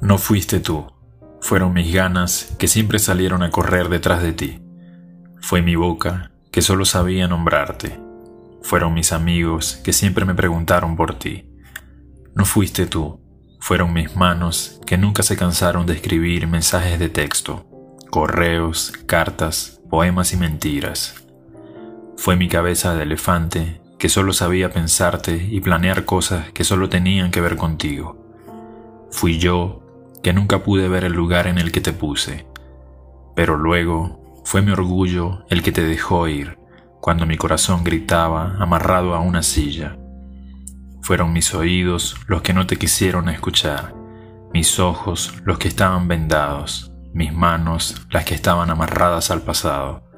No fuiste tú, fueron mis ganas que siempre salieron a correr detrás de ti. Fue mi boca que solo sabía nombrarte. Fueron mis amigos que siempre me preguntaron por ti. No fuiste tú, fueron mis manos que nunca se cansaron de escribir mensajes de texto, correos, cartas, poemas y mentiras. Fue mi cabeza de elefante que solo sabía pensarte y planear cosas que solo tenían que ver contigo. Fui yo que nunca pude ver el lugar en el que te puse, pero luego fue mi orgullo el que te dejó ir cuando mi corazón gritaba amarrado a una silla. Fueron mis oídos los que no te quisieron escuchar, mis ojos los que estaban vendados, mis manos las que estaban amarradas al pasado.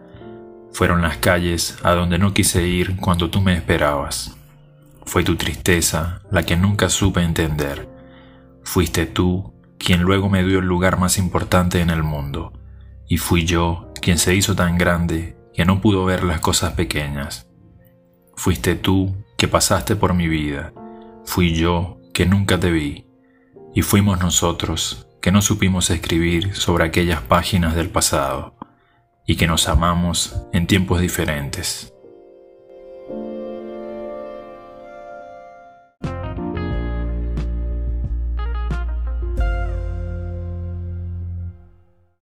Fueron las calles a donde no quise ir cuando tú me esperabas. Fue tu tristeza la que nunca supe entender. Fuiste tú quien luego me dio el lugar más importante en el mundo, y fui yo quien se hizo tan grande que no pudo ver las cosas pequeñas. Fuiste tú que pasaste por mi vida, fui yo que nunca te vi, y fuimos nosotros que no supimos escribir sobre aquellas páginas del pasado y que nos amamos en tiempos diferentes.